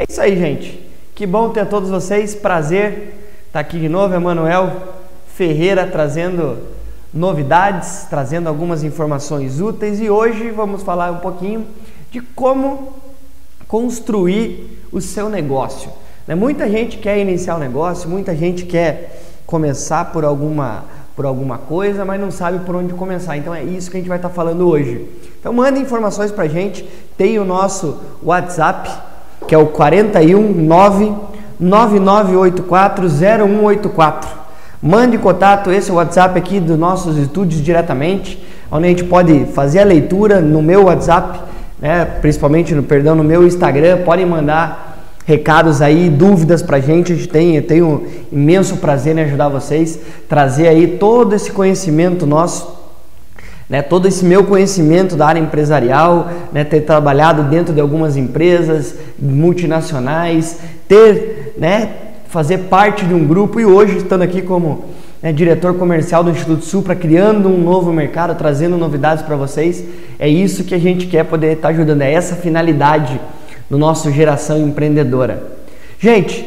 É isso aí, gente. Que bom ter todos vocês. Prazer estar aqui de novo, Emanuel Ferreira trazendo novidades, trazendo algumas informações úteis e hoje vamos falar um pouquinho de como construir o seu negócio. Né? Muita gente quer iniciar um negócio, muita gente quer começar por alguma por alguma coisa, mas não sabe por onde começar. Então é isso que a gente vai estar falando hoje. Então manda informações para gente. Tem o nosso WhatsApp que é o 419 99840184. Mande contato, esse é o WhatsApp aqui dos nossos estúdios diretamente, onde a gente pode fazer a leitura no meu WhatsApp, né, principalmente no perdão no meu Instagram, podem mandar recados aí, dúvidas pra gente, a gente tem, eu tenho imenso prazer em ajudar vocês, trazer aí todo esse conhecimento nosso né, todo esse meu conhecimento da área empresarial, né, ter trabalhado dentro de algumas empresas multinacionais, ter, né, fazer parte de um grupo e hoje estando aqui como né, diretor comercial do Instituto Supra, criando um novo mercado, trazendo novidades para vocês. É isso que a gente quer poder estar tá ajudando, é essa finalidade do nosso geração empreendedora. Gente,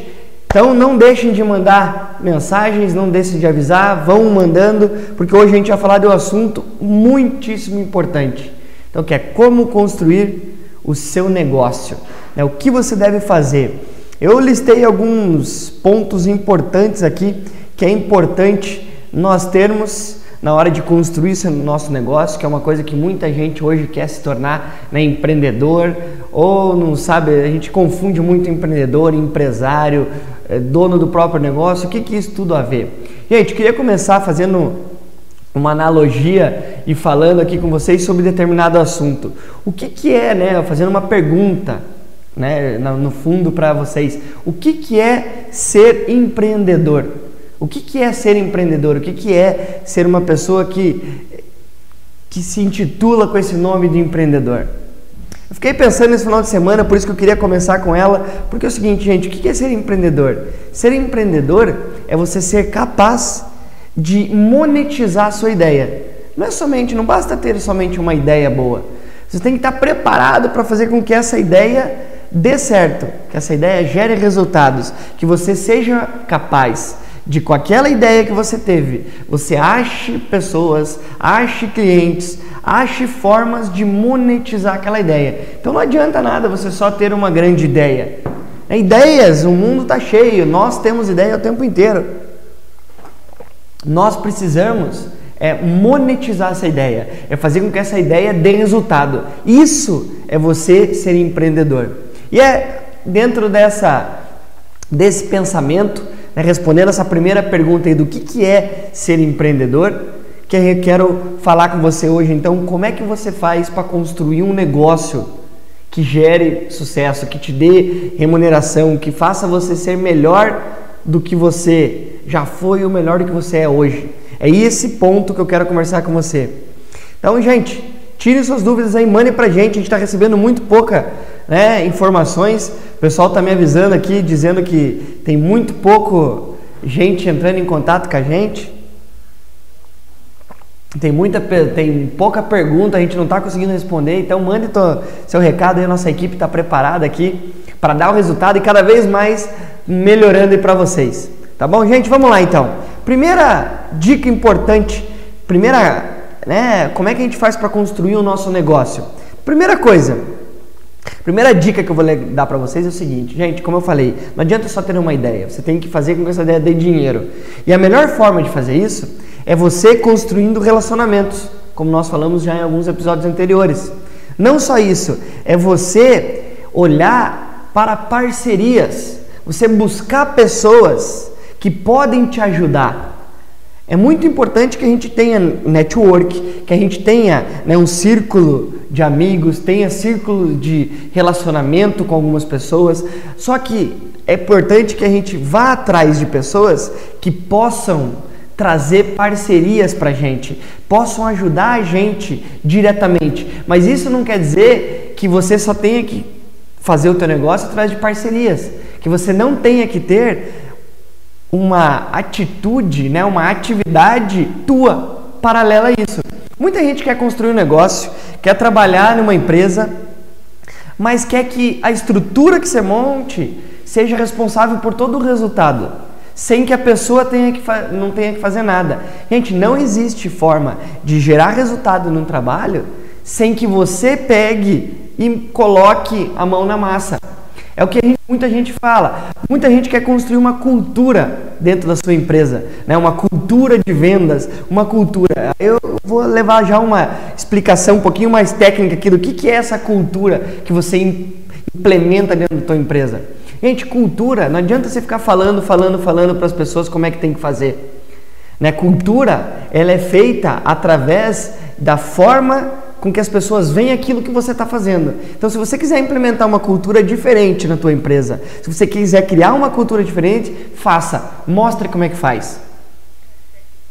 então não deixem de mandar mensagens, não deixem de avisar, vão mandando, porque hoje a gente vai falar de um assunto muitíssimo importante. Então, que é como construir o seu negócio, né? o que você deve fazer. Eu listei alguns pontos importantes aqui que é importante nós termos na hora de construir esse nosso negócio, que é uma coisa que muita gente hoje quer se tornar né, empreendedor ou não sabe, a gente confunde muito empreendedor, empresário, é, dono do próprio negócio, o que, que isso tudo a ver? Gente, queria começar fazendo uma analogia e falando aqui com vocês sobre determinado assunto. O que, que é, né, fazendo uma pergunta, né, no fundo para vocês, o que, que é ser empreendedor? O que, que é ser empreendedor? O que, que é ser uma pessoa que, que se intitula com esse nome de empreendedor? Eu fiquei pensando nesse final de semana, por isso que eu queria começar com ela, porque é o seguinte, gente, o que é ser empreendedor? Ser empreendedor é você ser capaz de monetizar a sua ideia. Não é somente, não basta ter somente uma ideia boa. Você tem que estar preparado para fazer com que essa ideia dê certo, que essa ideia gere resultados, que você seja capaz de com aquela ideia que você teve, você ache pessoas, ache clientes, ache formas de monetizar aquela ideia. Então não adianta nada você só ter uma grande ideia. É, ideias, o mundo está cheio, nós temos ideia o tempo inteiro. Nós precisamos é monetizar essa ideia, é fazer com que essa ideia dê resultado. Isso é você ser empreendedor. E é dentro dessa desse pensamento né, respondendo essa primeira pergunta aí do que, que é ser empreendedor, que eu quero falar com você hoje. Então, como é que você faz para construir um negócio que gere sucesso, que te dê remuneração, que faça você ser melhor do que você já foi o melhor do que você é hoje? É esse ponto que eu quero conversar com você. Então, gente, tire suas dúvidas aí, mande pra gente. A gente está recebendo muito pouca né, informações. O pessoal está me avisando aqui, dizendo que tem muito pouco gente entrando em contato com a gente. Tem muita, tem pouca pergunta, a gente não está conseguindo responder. Então mande seu recado aí, a nossa equipe está preparada aqui para dar o resultado e cada vez mais melhorando para vocês. Tá bom, gente? Vamos lá então. Primeira dica importante, primeira, né? Como é que a gente faz para construir o nosso negócio? Primeira coisa, Primeira dica que eu vou dar para vocês é o seguinte, gente, como eu falei, não adianta só ter uma ideia, você tem que fazer com que essa ideia dê dinheiro. E a melhor forma de fazer isso é você construindo relacionamentos, como nós falamos já em alguns episódios anteriores. Não só isso, é você olhar para parcerias, você buscar pessoas que podem te ajudar. É muito importante que a gente tenha network, que a gente tenha né, um círculo de amigos, tenha círculo de relacionamento com algumas pessoas. Só que é importante que a gente vá atrás de pessoas que possam trazer parcerias para a gente, possam ajudar a gente diretamente. Mas isso não quer dizer que você só tenha que fazer o teu negócio atrás de parcerias, que você não tenha que ter uma atitude, né, uma atividade tua paralela a isso. Muita gente quer construir um negócio, quer trabalhar numa empresa, mas quer que a estrutura que você monte seja responsável por todo o resultado, sem que a pessoa tenha que não tenha que fazer nada. Gente, não existe forma de gerar resultado num trabalho sem que você pegue e coloque a mão na massa. É o que gente, muita gente fala. Muita gente quer construir uma cultura dentro da sua empresa, né? uma cultura de vendas, uma cultura. Eu vou levar já uma explicação um pouquinho mais técnica aqui do que, que é essa cultura que você implementa dentro da sua empresa. Gente, cultura, não adianta você ficar falando, falando, falando para as pessoas como é que tem que fazer. Né? Cultura, ela é feita através da forma com que as pessoas veem aquilo que você está fazendo. Então, se você quiser implementar uma cultura diferente na tua empresa, se você quiser criar uma cultura diferente, faça, mostre como é que faz.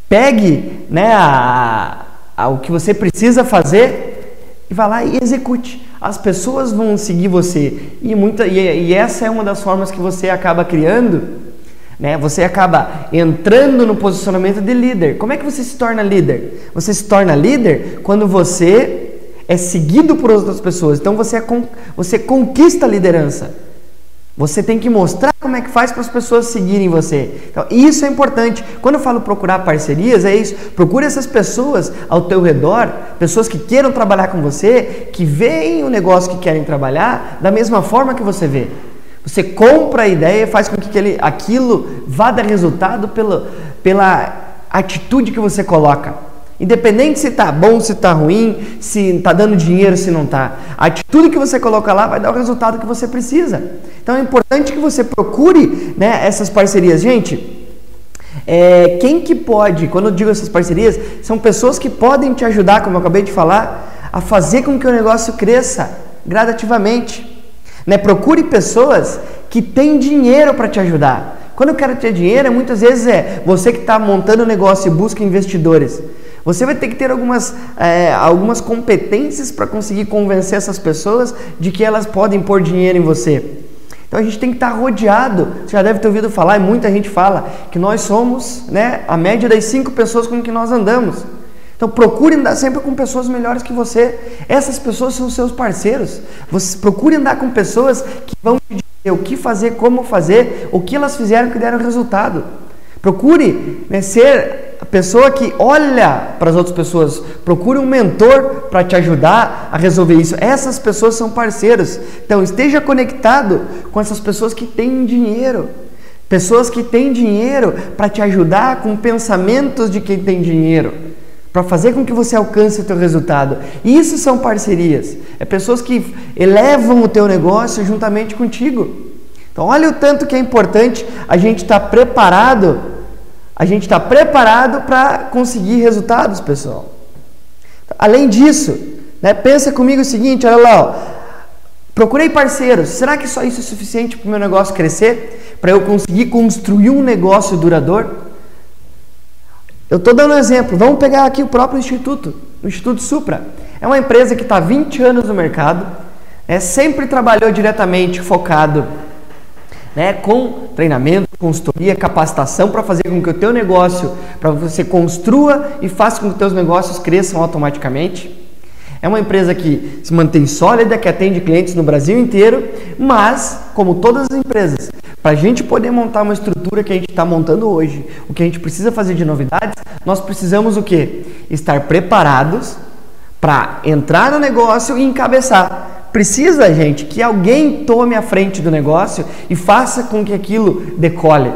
Pegue né, a, a, o que você precisa fazer e vá lá e execute. As pessoas vão seguir você e, muita, e, e essa é uma das formas que você acaba criando né? Você acaba entrando no posicionamento de líder. Como é que você se torna líder? Você se torna líder quando você é seguido por outras pessoas. Então você, é você conquista a liderança. Você tem que mostrar como é que faz para as pessoas seguirem você. Então, isso é importante. Quando eu falo procurar parcerias, é isso. Procure essas pessoas ao teu redor, pessoas que queiram trabalhar com você, que veem o negócio que querem trabalhar da mesma forma que você vê. Você compra a ideia e faz com que aquele, aquilo vá dar resultado pela, pela atitude que você coloca. Independente se está bom, se está ruim, se está dando dinheiro, se não está. A atitude que você coloca lá vai dar o resultado que você precisa. Então é importante que você procure né, essas parcerias. Gente, é, quem que pode, quando eu digo essas parcerias, são pessoas que podem te ajudar, como eu acabei de falar, a fazer com que o negócio cresça gradativamente. Né? Procure pessoas que têm dinheiro para te ajudar. Quando eu quero ter dinheiro, muitas vezes é você que está montando o negócio e busca investidores. Você vai ter que ter algumas, é, algumas competências para conseguir convencer essas pessoas de que elas podem pôr dinheiro em você. Então a gente tem que estar tá rodeado. Você já deve ter ouvido falar, e muita gente fala, que nós somos né, a média das cinco pessoas com que nós andamos. Então procure andar sempre com pessoas melhores que você. Essas pessoas são seus parceiros. Você procure andar com pessoas que vão te dizer o que fazer, como fazer, o que elas fizeram que deram resultado. Procure né, ser a pessoa que olha para as outras pessoas. Procure um mentor para te ajudar a resolver isso. Essas pessoas são parceiros. Então esteja conectado com essas pessoas que têm dinheiro. Pessoas que têm dinheiro para te ajudar com pensamentos de quem tem dinheiro para fazer com que você alcance o teu resultado. Isso são parcerias. É pessoas que elevam o teu negócio juntamente contigo. Então, olha o tanto que é importante a gente estar tá preparado, a gente está preparado para conseguir resultados, pessoal. Além disso, né, pensa comigo o seguinte, olha lá, ó, procurei parceiros. Será que só isso é suficiente para o meu negócio crescer? Para eu conseguir construir um negócio duradouro? Eu estou dando um exemplo. Vamos pegar aqui o próprio Instituto, o Instituto Supra. É uma empresa que está há 20 anos no mercado, é, sempre trabalhou diretamente focado né, com treinamento, consultoria, capacitação para fazer com que o teu negócio, para você construa e faça com que os teus negócios cresçam automaticamente. É uma empresa que se mantém sólida, que atende clientes no Brasil inteiro, mas, como todas as empresas, para a gente poder montar uma estrutura que a gente está montando hoje, o que a gente precisa fazer de novidades, nós precisamos o quê? Estar preparados para entrar no negócio e encabeçar. Precisa, gente, que alguém tome a frente do negócio e faça com que aquilo decole.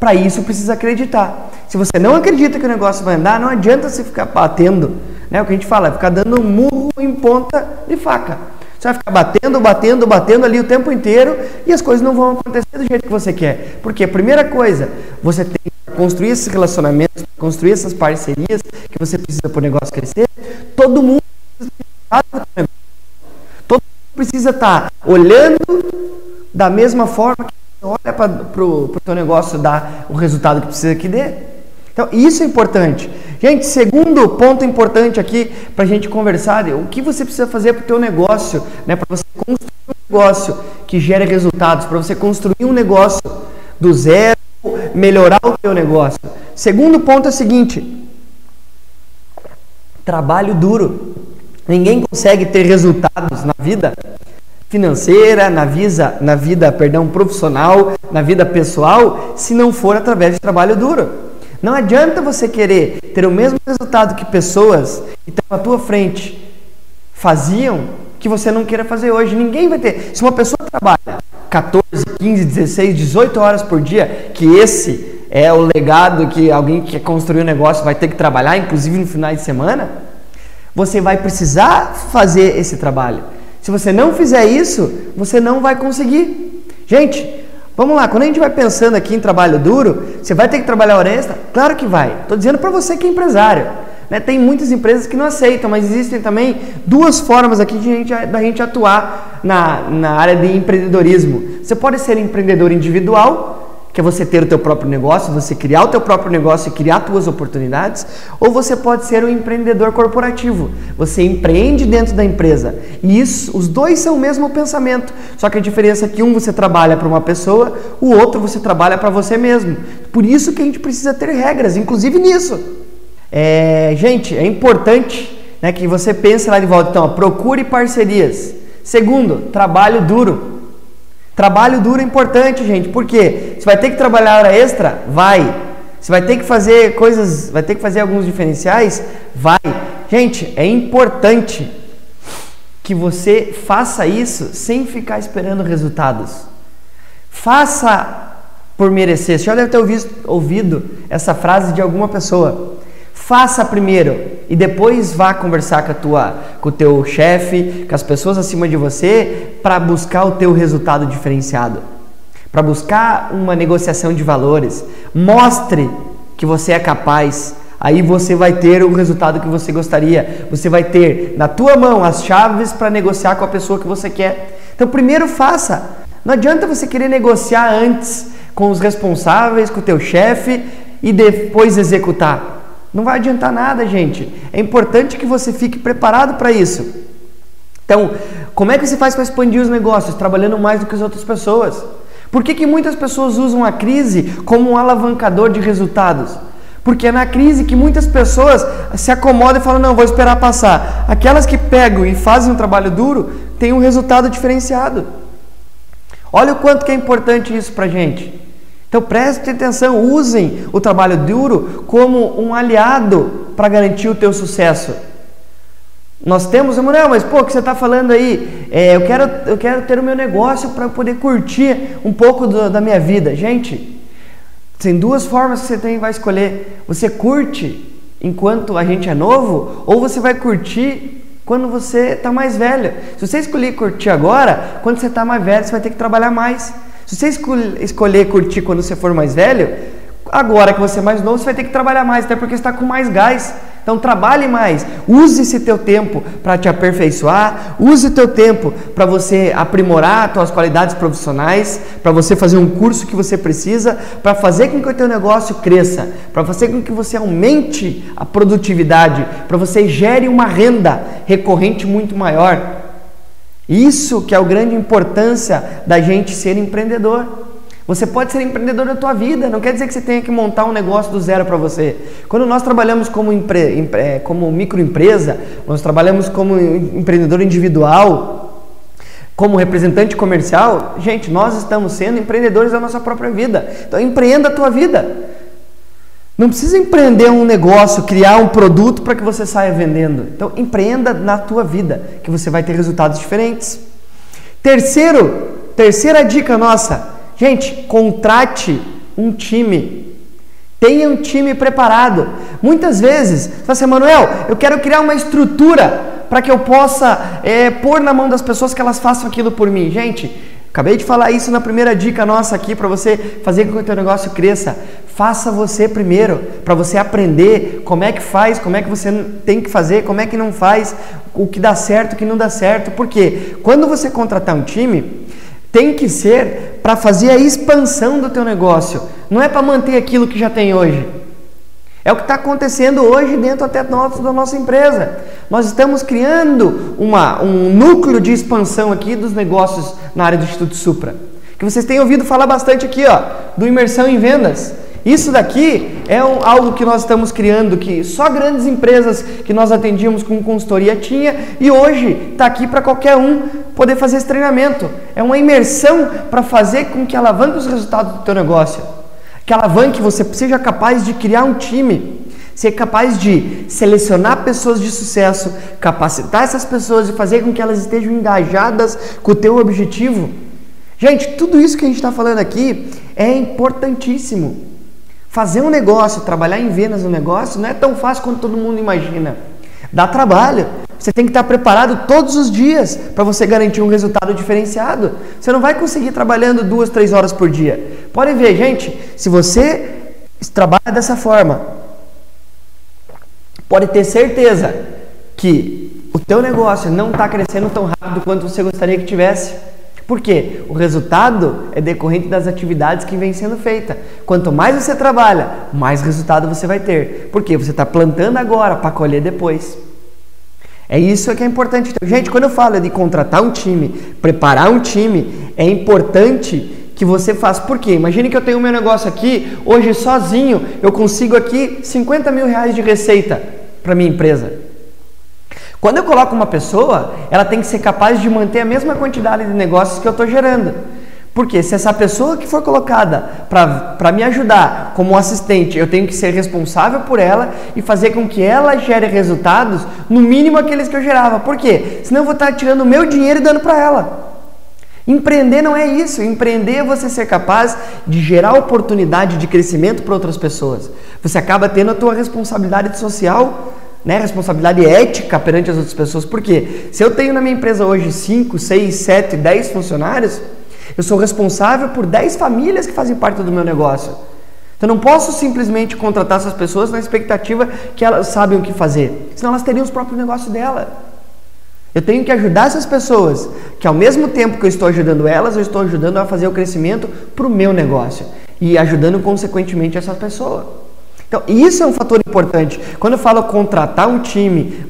Para isso precisa acreditar. Se você não acredita que o negócio vai andar, não adianta você ficar batendo. Né? O que a gente fala é ficar dando murro em ponta de faca. Você vai ficar batendo, batendo, batendo ali o tempo inteiro e as coisas não vão acontecer do jeito que você quer. Porque a primeira coisa, você tem que construir esses relacionamentos, construir essas parcerias que você precisa para o negócio crescer. Todo mundo precisa Todo mundo precisa estar olhando da mesma forma que olha para o teu negócio dar o resultado que precisa que dê. Então, isso é importante. Gente, segundo ponto importante aqui para a gente conversar, o que você precisa fazer para o teu negócio, né, para você construir um negócio que gere resultados, para você construir um negócio do zero, melhorar o teu negócio. Segundo ponto é o seguinte, trabalho duro. Ninguém consegue ter resultados na vida financeira, na, visa, na vida perdão, profissional, na vida pessoal, se não for através de trabalho duro. Não adianta você querer ter o mesmo resultado que pessoas que estão à tua frente faziam que você não queira fazer hoje. Ninguém vai ter. Se uma pessoa trabalha 14, 15, 16, 18 horas por dia, que esse é o legado que alguém que quer construir um negócio vai ter que trabalhar, inclusive no final de semana, você vai precisar fazer esse trabalho. Se você não fizer isso, você não vai conseguir. Gente, vamos lá, quando a gente vai pensando aqui em trabalho duro, você vai ter que trabalhar hora extra? Claro que vai. Estou dizendo para você que é empresário. Né? Tem muitas empresas que não aceitam, mas existem também duas formas aqui de gente, da gente atuar na, na área de empreendedorismo. Você pode ser empreendedor individual, que é você ter o teu próprio negócio, você criar o teu próprio negócio e criar tuas oportunidades, ou você pode ser um empreendedor corporativo. Você empreende dentro da empresa. E isso, os dois são o mesmo pensamento, só que a diferença é que um você trabalha para uma pessoa, o outro você trabalha para você mesmo. Por isso que a gente precisa ter regras, inclusive nisso. É, gente, é importante né, que você pense lá de volta. Então, ó, procure parcerias. Segundo, trabalho duro. Trabalho duro é importante, gente. Por quê? Você vai ter que trabalhar hora extra? Vai. Você vai ter que fazer coisas, vai ter que fazer alguns diferenciais? Vai. Gente, é importante que você faça isso sem ficar esperando resultados. Faça por merecer. Você já deve ter ouvido, ouvido essa frase de alguma pessoa. Faça primeiro e depois vá conversar com, a tua, com o teu chefe, com as pessoas acima de você, para buscar o teu resultado diferenciado, para buscar uma negociação de valores. Mostre que você é capaz. Aí você vai ter o resultado que você gostaria. Você vai ter na tua mão as chaves para negociar com a pessoa que você quer. Então, primeiro faça. Não adianta você querer negociar antes com os responsáveis, com o teu chefe e depois executar. Não vai adiantar nada, gente. É importante que você fique preparado para isso. Então, como é que você faz para expandir os negócios? Trabalhando mais do que as outras pessoas. Por que, que muitas pessoas usam a crise como um alavancador de resultados? Porque é na crise que muitas pessoas se acomodam e falam: não, vou esperar passar. Aquelas que pegam e fazem um trabalho duro têm um resultado diferenciado. Olha o quanto que é importante isso para gente. Então preste atenção, usem o trabalho duro como um aliado para garantir o teu sucesso. Nós temos, Samuel, mas pô, o que você está falando aí? É, eu, quero, eu quero ter o meu negócio para poder curtir um pouco do, da minha vida. Gente, tem duas formas que você tem, vai escolher. Você curte enquanto a gente é novo ou você vai curtir quando você está mais velho. Se você escolher curtir agora, quando você está mais velho, você vai ter que trabalhar mais. Se você escolher curtir quando você for mais velho, agora que você é mais novo, você vai ter que trabalhar mais, até porque está com mais gás. Então trabalhe mais, use esse teu tempo para te aperfeiçoar, use o teu tempo para você aprimorar as suas qualidades profissionais, para você fazer um curso que você precisa, para fazer com que o teu negócio cresça, para fazer com que você aumente a produtividade, para você gere uma renda recorrente muito maior. Isso que é a grande importância da gente ser empreendedor. Você pode ser empreendedor da tua vida, não quer dizer que você tenha que montar um negócio do zero para você. Quando nós trabalhamos como, empre, é, como microempresa, nós trabalhamos como empreendedor individual, como representante comercial, gente, nós estamos sendo empreendedores da nossa própria vida. Então empreenda a tua vida. Não precisa empreender um negócio, criar um produto para que você saia vendendo. Então, empreenda na tua vida, que você vai ter resultados diferentes. Terceiro, terceira dica nossa, gente, contrate um time. Tenha um time preparado. Muitas vezes, você fala assim, Manuel, eu quero criar uma estrutura para que eu possa é, pôr na mão das pessoas que elas façam aquilo por mim. Gente, acabei de falar isso na primeira dica nossa aqui para você fazer com que o teu negócio cresça. Faça você primeiro, para você aprender como é que faz, como é que você tem que fazer, como é que não faz, o que dá certo, o que não dá certo. Porque quando você contratar um time, tem que ser para fazer a expansão do teu negócio, não é para manter aquilo que já tem hoje. É o que está acontecendo hoje dentro até nosso, da nossa empresa. Nós estamos criando uma, um núcleo de expansão aqui dos negócios na área do Instituto Supra. Que vocês têm ouvido falar bastante aqui, ó, do imersão em vendas. Isso daqui é um, algo que nós estamos criando que só grandes empresas que nós atendíamos com consultoria tinha e hoje está aqui para qualquer um poder fazer esse treinamento. É uma imersão para fazer com que alavanque os resultados do teu negócio. Que alavanque você seja capaz de criar um time ser capaz de selecionar pessoas de sucesso, capacitar essas pessoas e fazer com que elas estejam engajadas com o teu objetivo. Gente, tudo isso que a gente está falando aqui é importantíssimo. Fazer um negócio, trabalhar em vendas no negócio, não é tão fácil quanto todo mundo imagina. Dá trabalho. Você tem que estar preparado todos os dias para você garantir um resultado diferenciado. Você não vai conseguir trabalhando duas, três horas por dia. Pode ver, gente, se você trabalha dessa forma, pode ter certeza que o teu negócio não está crescendo tão rápido quanto você gostaria que tivesse. Por quê? O resultado é decorrente das atividades que vem sendo feita. Quanto mais você trabalha, mais resultado você vai ter. Porque você está plantando agora para colher depois. É isso que é importante. Gente, quando eu falo de contratar um time, preparar um time, é importante que você faça. Por quê? Imagine que eu tenho meu negócio aqui, hoje sozinho, eu consigo aqui 50 mil reais de receita para minha empresa. Quando eu coloco uma pessoa, ela tem que ser capaz de manter a mesma quantidade de negócios que eu estou gerando. Porque se essa pessoa que for colocada para me ajudar como assistente, eu tenho que ser responsável por ela e fazer com que ela gere resultados, no mínimo aqueles que eu gerava. Por quê? Senão eu vou estar tirando o meu dinheiro e dando para ela. Empreender não é isso. Empreender é você ser capaz de gerar oportunidade de crescimento para outras pessoas. Você acaba tendo a tua responsabilidade social né, responsabilidade ética perante as outras pessoas. Porque se eu tenho na minha empresa hoje 5, 6, 7, 10 funcionários, eu sou responsável por 10 famílias que fazem parte do meu negócio. Então não posso simplesmente contratar essas pessoas na expectativa que elas sabem o que fazer, senão elas teriam os próprios negócios dela. Eu tenho que ajudar essas pessoas, que ao mesmo tempo que eu estou ajudando elas, eu estou ajudando a fazer o crescimento para o meu negócio e ajudando consequentemente essa pessoa. Então, isso é um fator importante. Quando eu falo contratar um time,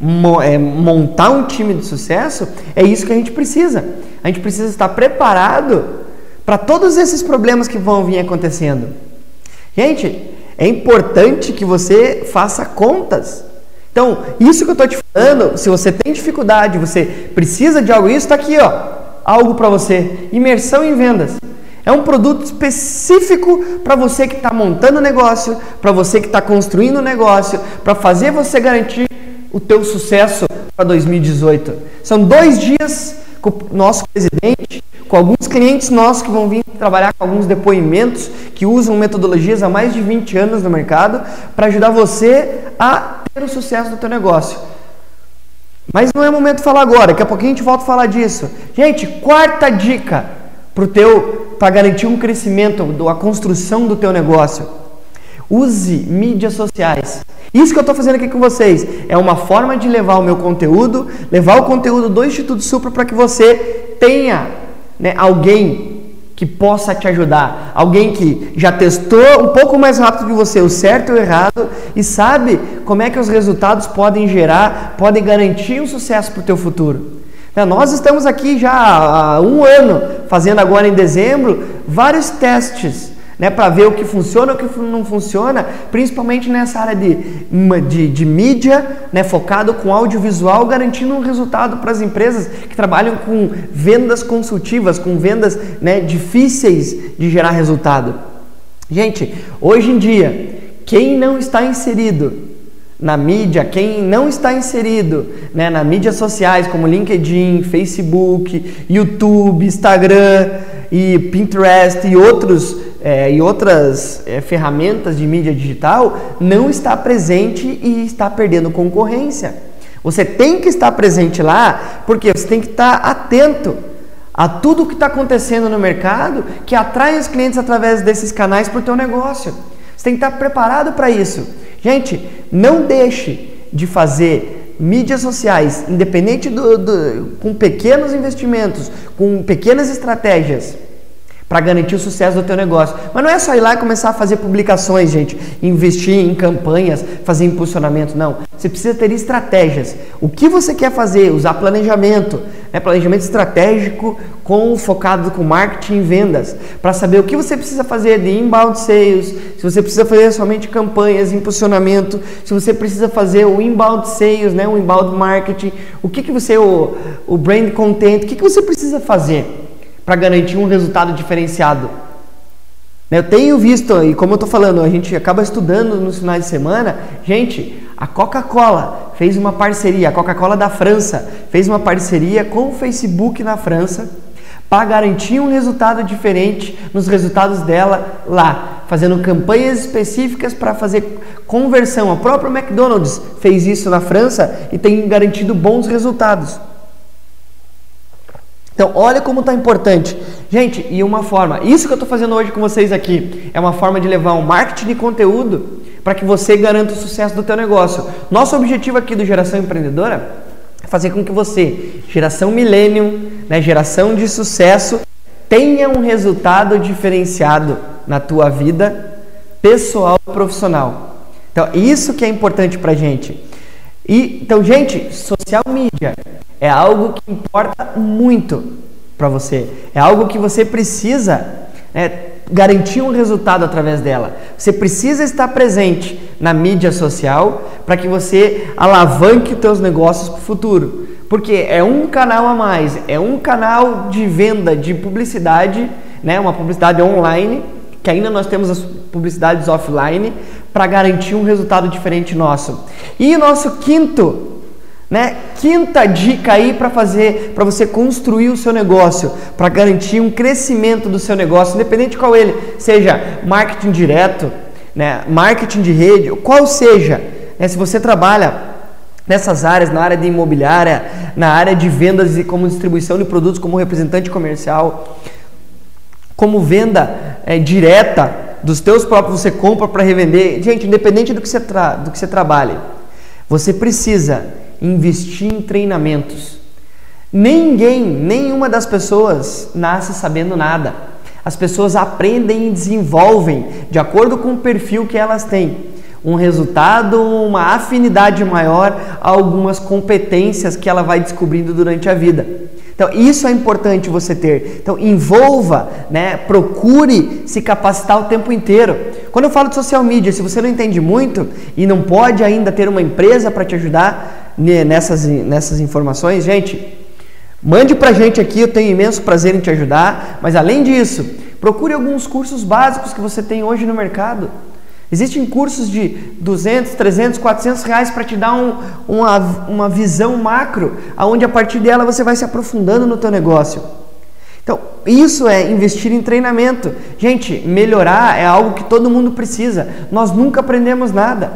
é, montar um time de sucesso, é isso que a gente precisa. A gente precisa estar preparado para todos esses problemas que vão vir acontecendo. Gente, é importante que você faça contas. Então, isso que eu estou te falando, se você tem dificuldade, você precisa de algo, isso está aqui, ó, algo para você. Imersão em vendas. É um produto específico para você que está montando negócio, para você que está construindo negócio, para fazer você garantir o teu sucesso para 2018. São dois dias com o nosso presidente, com alguns clientes nossos que vão vir trabalhar com alguns depoimentos que usam metodologias há mais de 20 anos no mercado para ajudar você a ter o sucesso do teu negócio. Mas não é momento de falar agora, daqui a pouquinho a gente volta a falar disso. Gente, quarta dica para o teu para garantir um crescimento, a construção do teu negócio. Use mídias sociais. Isso que eu estou fazendo aqui com vocês é uma forma de levar o meu conteúdo, levar o conteúdo do Instituto Supra para que você tenha né, alguém que possa te ajudar, alguém que já testou um pouco mais rápido que você o certo e o errado e sabe como é que os resultados podem gerar, podem garantir um sucesso para o teu futuro. Né, nós estamos aqui já há um ano, fazendo agora em dezembro, vários testes né, para ver o que funciona e o que não funciona, principalmente nessa área de, de, de mídia, né, focado com audiovisual, garantindo um resultado para as empresas que trabalham com vendas consultivas, com vendas né, difíceis de gerar resultado. Gente, hoje em dia, quem não está inserido na mídia, quem não está inserido né, nas mídias sociais como LinkedIn, Facebook, YouTube, Instagram e Pinterest e, outros, é, e outras é, ferramentas de mídia digital, não está presente e está perdendo concorrência. Você tem que estar presente lá porque você tem que estar atento a tudo o que está acontecendo no mercado que atrai os clientes através desses canais para o teu negócio. Você tem que estar preparado para isso. Gente, não deixe de fazer mídias sociais, independente do, do com pequenos investimentos, com pequenas estratégias para garantir o sucesso do teu negócio. Mas não é só ir lá e começar a fazer publicações, gente, investir em campanhas, fazer impulsionamento, não. Você precisa ter estratégias. O que você quer fazer? Usar planejamento, né, planejamento estratégico com focado com marketing e vendas, para saber o que você precisa fazer de inbound sales, se você precisa fazer somente campanhas, impulsionamento, se você precisa fazer o inbound sales, né, o inbound marketing, o que que você o, o brand content, o que que você precisa fazer para garantir um resultado diferenciado? Eu tenho visto, e como eu estou falando, a gente acaba estudando nos finais de semana, gente, a Coca-Cola fez uma parceria, a Coca-Cola da França fez uma parceria com o Facebook na França para garantir um resultado diferente nos resultados dela lá, fazendo campanhas específicas para fazer conversão. A própria McDonald's fez isso na França e tem garantido bons resultados. Então, olha como está importante. Gente, e uma forma, isso que eu estou fazendo hoje com vocês aqui, é uma forma de levar um marketing de conteúdo para que você garanta o sucesso do teu negócio. Nosso objetivo aqui do Geração Empreendedora é fazer com que você, geração millennium, né, geração de sucesso, tenha um resultado diferenciado na tua vida pessoal e profissional. Então, isso que é importante para gente. E, então, gente, social media é algo que importa muito para você. É algo que você precisa né, garantir um resultado através dela. Você precisa estar presente na mídia social para que você alavanque os seus negócios para o futuro. Porque é um canal a mais, é um canal de venda de publicidade, né, uma publicidade online, que ainda nós temos as publicidades offline, para garantir um resultado diferente nosso. E o nosso quinto né? Quinta dica aí para fazer, para você construir o seu negócio, para garantir um crescimento do seu negócio, independente qual ele, seja marketing direto, né? Marketing de rede, qual seja, né? Se você trabalha nessas áreas, na área de imobiliária, na área de vendas e como distribuição de produtos, como representante comercial, como venda é, direta dos teus próprios, você compra para revender. Gente, independente do que você, tra do que você trabalhe, você precisa investir em treinamentos. Ninguém, nenhuma das pessoas nasce sabendo nada. As pessoas aprendem e desenvolvem de acordo com o perfil que elas têm. Um resultado, uma afinidade maior a algumas competências que ela vai descobrindo durante a vida. Então, isso é importante você ter. Então, envolva, né? procure se capacitar o tempo inteiro. Quando eu falo de social media, se você não entende muito e não pode ainda ter uma empresa para te ajudar, nessas, nessas informações, gente, mande pra gente aqui, eu tenho imenso prazer em te ajudar, mas além disso, procure alguns cursos básicos que você tem hoje no mercado. Existem cursos de 200, 300, 400 reais para te dar um, uma, uma visão macro, aonde a partir dela você vai se aprofundando no teu negócio. Então, isso é investir em treinamento. Gente, melhorar é algo que todo mundo precisa. Nós nunca aprendemos nada.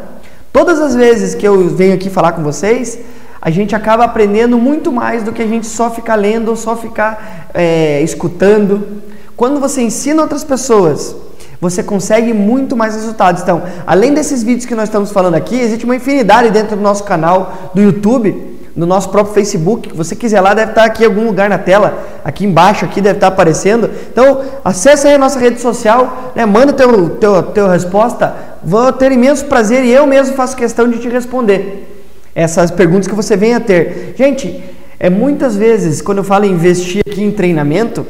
Todas as vezes que eu venho aqui falar com vocês, a gente acaba aprendendo muito mais do que a gente só ficar lendo ou só ficar é, escutando. Quando você ensina outras pessoas, você consegue muito mais resultados. Então, além desses vídeos que nós estamos falando aqui, existe uma infinidade dentro do nosso canal do YouTube, no nosso próprio Facebook. Se você quiser lá, deve estar aqui em algum lugar na tela, aqui embaixo, aqui deve estar aparecendo. Então, acesse aí a nossa rede social, né? manda teu, teu, teu resposta vou ter imenso prazer e eu mesmo faço questão de te responder essas perguntas que você venha a ter. Gente, é muitas vezes quando eu falo investir aqui em treinamento,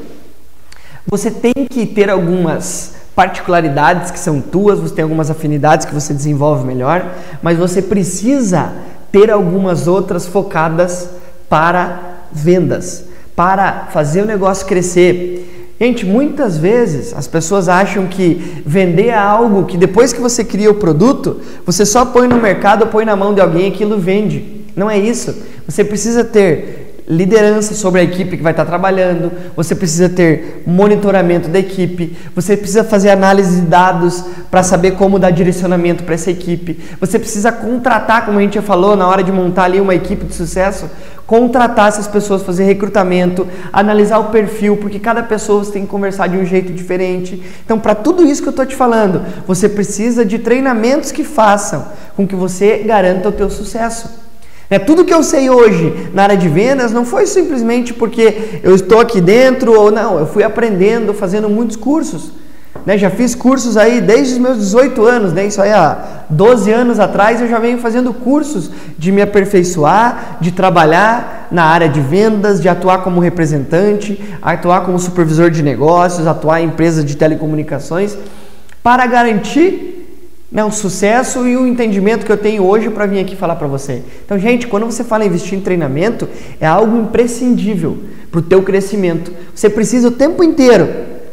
você tem que ter algumas particularidades que são tuas, você tem algumas afinidades que você desenvolve melhor, mas você precisa ter algumas outras focadas para vendas, para fazer o negócio crescer. Gente, muitas vezes as pessoas acham que vender é algo que depois que você cria o produto, você só põe no mercado põe na mão de alguém e aquilo vende. Não é isso. Você precisa ter liderança sobre a equipe que vai estar trabalhando, você precisa ter monitoramento da equipe, você precisa fazer análise de dados para saber como dar direcionamento para essa equipe, você precisa contratar, como a gente já falou, na hora de montar ali uma equipe de sucesso, contratar essas pessoas, fazer recrutamento, analisar o perfil, porque cada pessoa tem que conversar de um jeito diferente. Então, para tudo isso que eu estou te falando, você precisa de treinamentos que façam com que você garanta o teu sucesso. É, tudo que eu sei hoje na área de vendas não foi simplesmente porque eu estou aqui dentro ou não, eu fui aprendendo, fazendo muitos cursos. Né, já fiz cursos aí desde os meus 18 anos, né, isso aí há 12 anos atrás eu já venho fazendo cursos de me aperfeiçoar, de trabalhar na área de vendas, de atuar como representante, atuar como supervisor de negócios, atuar em empresas de telecomunicações, para garantir né, o sucesso e o entendimento que eu tenho hoje para vir aqui falar para você. Então, gente, quando você fala em investir em treinamento, é algo imprescindível para o teu crescimento. Você precisa o tempo inteiro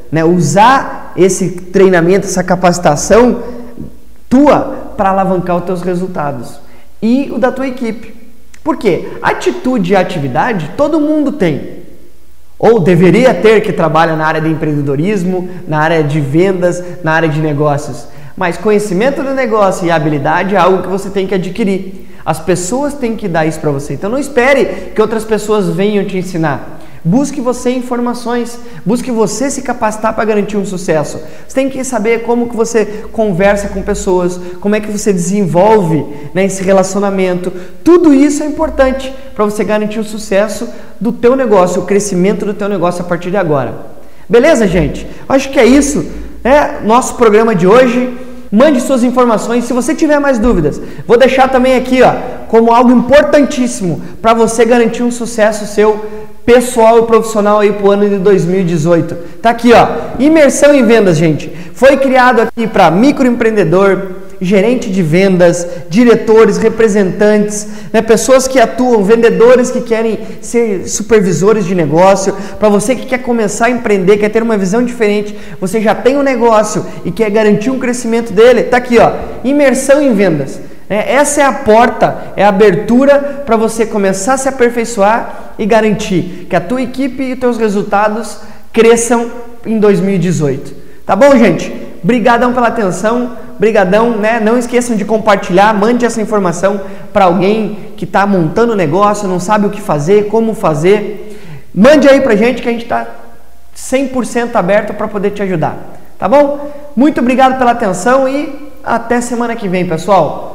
né, usar esse treinamento, essa capacitação tua para alavancar os teus resultados e o da tua equipe. Por quê? Atitude e atividade todo mundo tem. Ou deveria ter que trabalha na área de empreendedorismo, na área de vendas, na área de negócios. Mas conhecimento do negócio e habilidade é algo que você tem que adquirir. As pessoas têm que dar isso para você. Então não espere que outras pessoas venham te ensinar. Busque você informações, busque você se capacitar para garantir um sucesso. Você tem que saber como que você conversa com pessoas, como é que você desenvolve né, esse relacionamento. Tudo isso é importante para você garantir o sucesso do teu negócio, o crescimento do teu negócio a partir de agora. Beleza, gente? Acho que é isso. Né? Nosso programa de hoje. Mande suas informações. Se você tiver mais dúvidas, vou deixar também aqui, ó, como algo importantíssimo para você garantir um sucesso seu pessoal e profissional aí para o ano de 2018. Tá aqui, ó, imersão em vendas, gente. Foi criado aqui para microempreendedor, gerente de vendas, diretores, representantes, né, pessoas que atuam, vendedores que querem ser supervisores de negócio, para você que quer começar a empreender, quer ter uma visão diferente, você já tem um negócio e quer garantir um crescimento dele, tá aqui, ó, imersão em vendas. É, essa é a porta, é a abertura para você começar a se aperfeiçoar e garantir que a tua equipe e os teus resultados cresçam em 2018. Tá bom, gente? Brigadão pela atenção. Brigadão, né? Não esqueçam de compartilhar, mande essa informação para alguém que está montando negócio, não sabe o que fazer, como fazer. Mande aí para gente que a gente está 100% aberto para poder te ajudar. Tá bom? Muito obrigado pela atenção e até semana que vem, pessoal.